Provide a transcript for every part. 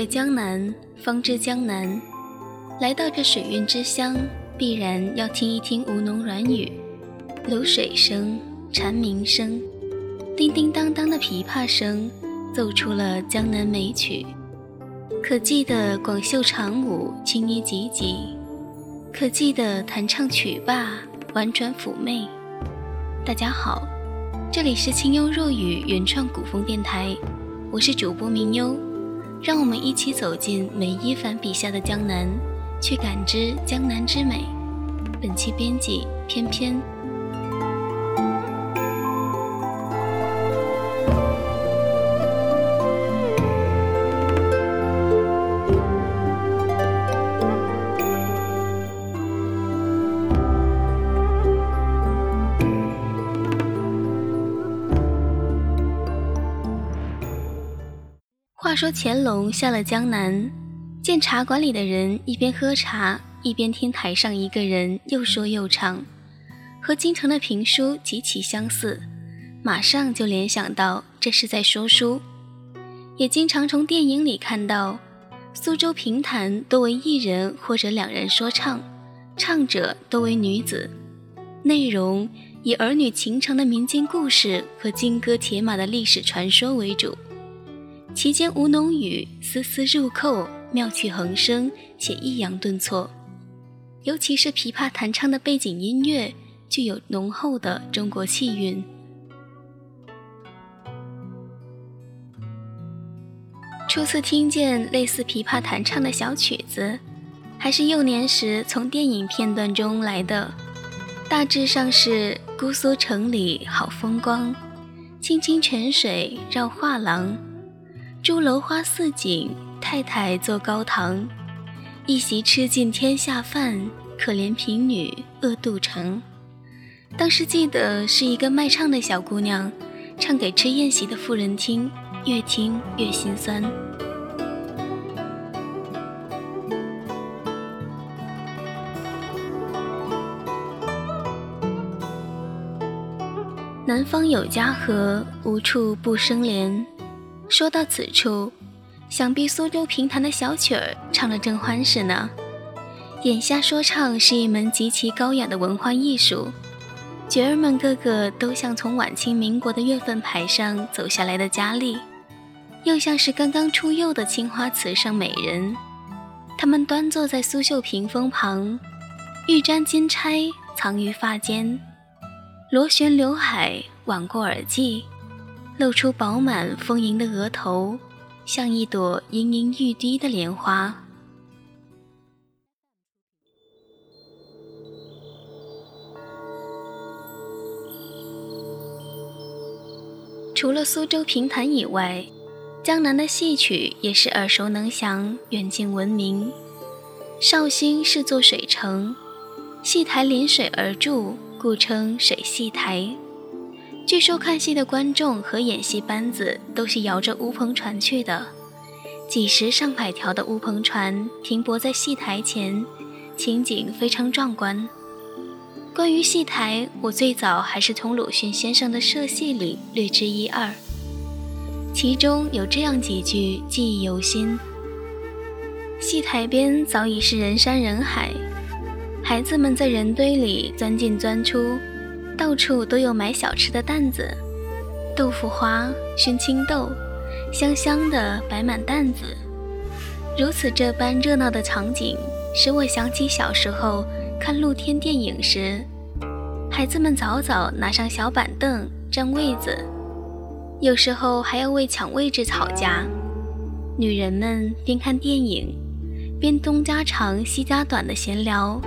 在江南，方知江南。来到这水韵之乡，必然要听一听吴侬软语，流水声、蝉鸣声、叮叮当当的琵琶声，奏出了江南美曲。可记得广袖长舞，轻衣急急；可记得弹唱曲罢，婉转妩媚。大家好，这里是清幽若雨原创古风电台，我是主播明幽，让我们一起走进梅一凡笔下的江南，去感知江南之美。本期编辑翩翩。话说乾隆下了江南，见茶馆里的人一边喝茶，一边听台上一个人又说又唱，和京城的评书极其相似，马上就联想到这是在说书。也经常从电影里看到，苏州评弹多为一人或者两人说唱，唱者多为女子，内容以儿女情长的民间故事和金戈铁马的历史传说为主。其间吴侬语丝丝入扣，妙趣横生，且抑扬顿挫。尤其是琵琶弹唱的背景音乐，具有浓厚的中国气韵。初次听见类似琵琶弹唱的小曲子，还是幼年时从电影片段中来的，大致上是“姑苏城里好风光，清清泉水绕画廊。”朱楼花似锦，太太坐高堂，一席吃尽天下饭，可怜贫女饿肚成。当时记得是一个卖唱的小姑娘，唱给吃宴席的妇人听，越听越心酸。南方有嘉禾，无处不生莲。说到此处，想必苏州评弹的小曲儿唱得正欢实呢。眼下说唱是一门极其高雅的文化艺术，角儿们个个都像从晚清民国的月份牌上走下来的佳丽，又像是刚刚出釉的青花瓷上美人。他们端坐在苏绣屏风旁，玉簪金钗藏于发间，螺旋刘海挽过耳际。露出饱满丰盈的额头，像一朵盈盈欲滴的莲花。除了苏州评弹以外，江南的戏曲也是耳熟能详、远近闻名。绍兴是座水城，戏台临水而筑，故称水戏台。据说看戏的观众和演戏班子都是摇着乌篷船去的，几十上百条的乌篷船停泊在戏台前，情景非常壮观。关于戏台，我最早还是从鲁迅先生的社戏里略知一二，其中有这样几句记忆犹新：戏台边早已是人山人海，孩子们在人堆里钻进钻出。到处都有买小吃的担子，豆腐花、熏青豆，香香的摆满担子。如此这般热闹的场景，使我想起小时候看露天电影时，孩子们早早拿上小板凳占位子，有时候还要为抢位置吵架。女人们边看电影，边东家长西家短的闲聊。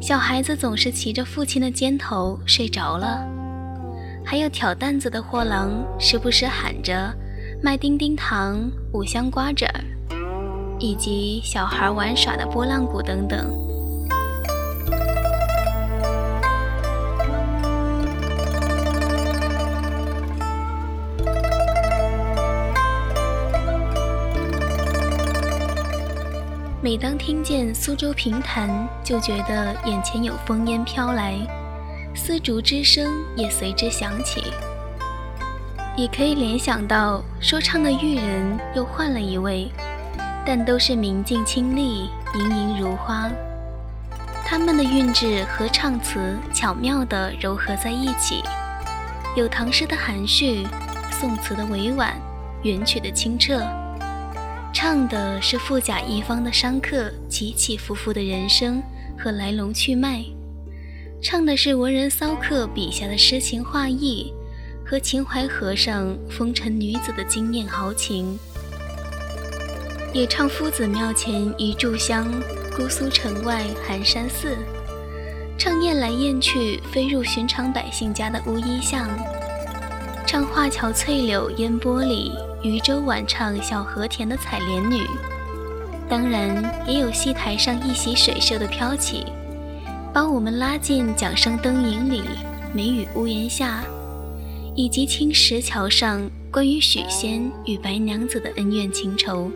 小孩子总是骑着父亲的肩头睡着了，还有挑担子的货郎时不时喊着卖丁丁糖、五香瓜子儿，以及小孩玩耍的拨浪鼓等等。每当听见苏州评弹，就觉得眼前有风烟飘来，丝竹之声也随之响起。也可以联想到说唱的玉人又换了一位，但都是明镜清丽，盈盈如花。他们的韵致和唱词巧妙地糅合在一起，有唐诗的含蓄，宋词的委婉，元曲的清澈，唱的是富甲一方的商客起起伏伏的人生和来龙去脉，唱的是文人骚客笔下的诗情画意。和秦淮河上风尘女子的惊艳豪情，也唱夫子庙前一炷香，姑苏城外寒山寺，唱雁来雁去飞入寻常百姓家的乌衣巷，唱画桥翠柳烟波里，渔舟晚唱小河田的采莲女。当然，也有戏台上一袭水袖的飘起，把我们拉进桨声灯影里，梅雨屋檐下。以及青石桥上关于许仙与白娘子的恩怨情仇。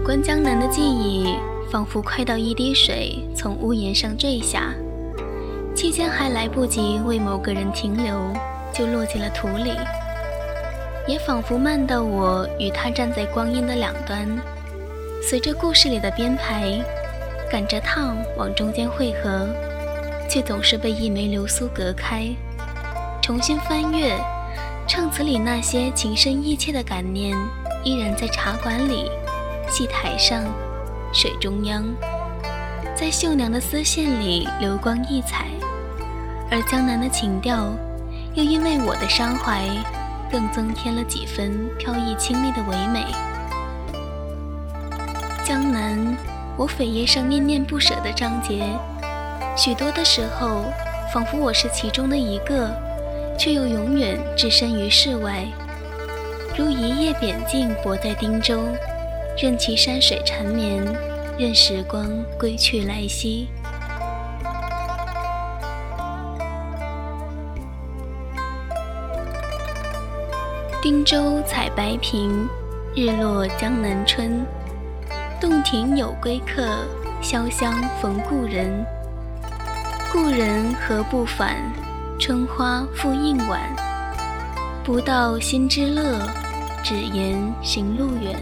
有关江南的记忆，仿佛快到一滴水从屋檐上坠下，期间还来不及为某个人停留，就落进了土里。也仿佛慢到我与他站在光阴的两端，随着故事里的编排，赶着趟往中间汇合，却总是被一枚流苏隔开。重新翻阅唱词里那些情深意切的感念，依然在茶馆里、戏台上、水中央，在绣娘的丝线里流光溢彩，而江南的情调，又因为我的伤怀。更增添了几分飘逸清丽的唯美。江南，我扉页上念念不舍的章节，许多的时候，仿佛我是其中的一个，却又永远置身于世外，如一叶扁镜泊在汀洲，任其山水缠绵，任时光归去来兮。汀州采白萍，日落江南春。洞庭有归客，潇湘逢故人。故人何不返？春花复应晚。不到心之乐，只言行路远。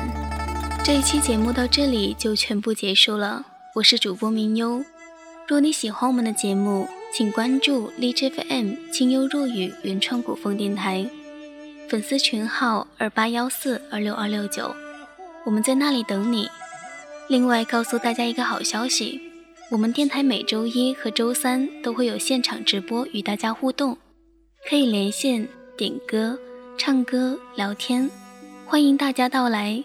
这一期节目到这里就全部结束了。我是主播明优。若你喜欢我们的节目，请关注荔枝 FM 清幽若雨原创古风电台。粉丝群号二八幺四二六二六九，我们在那里等你。另外告诉大家一个好消息，我们电台每周一和周三都会有现场直播与大家互动，可以连线点歌、唱歌、聊天，欢迎大家到来。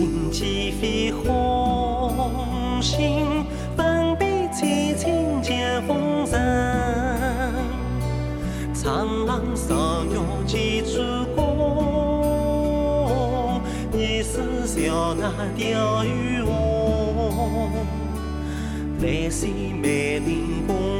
晶莹几飞红星，分别凄清见风尘。长廊上有几处光，疑是小娜钓鱼翁。来时美名共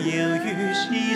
几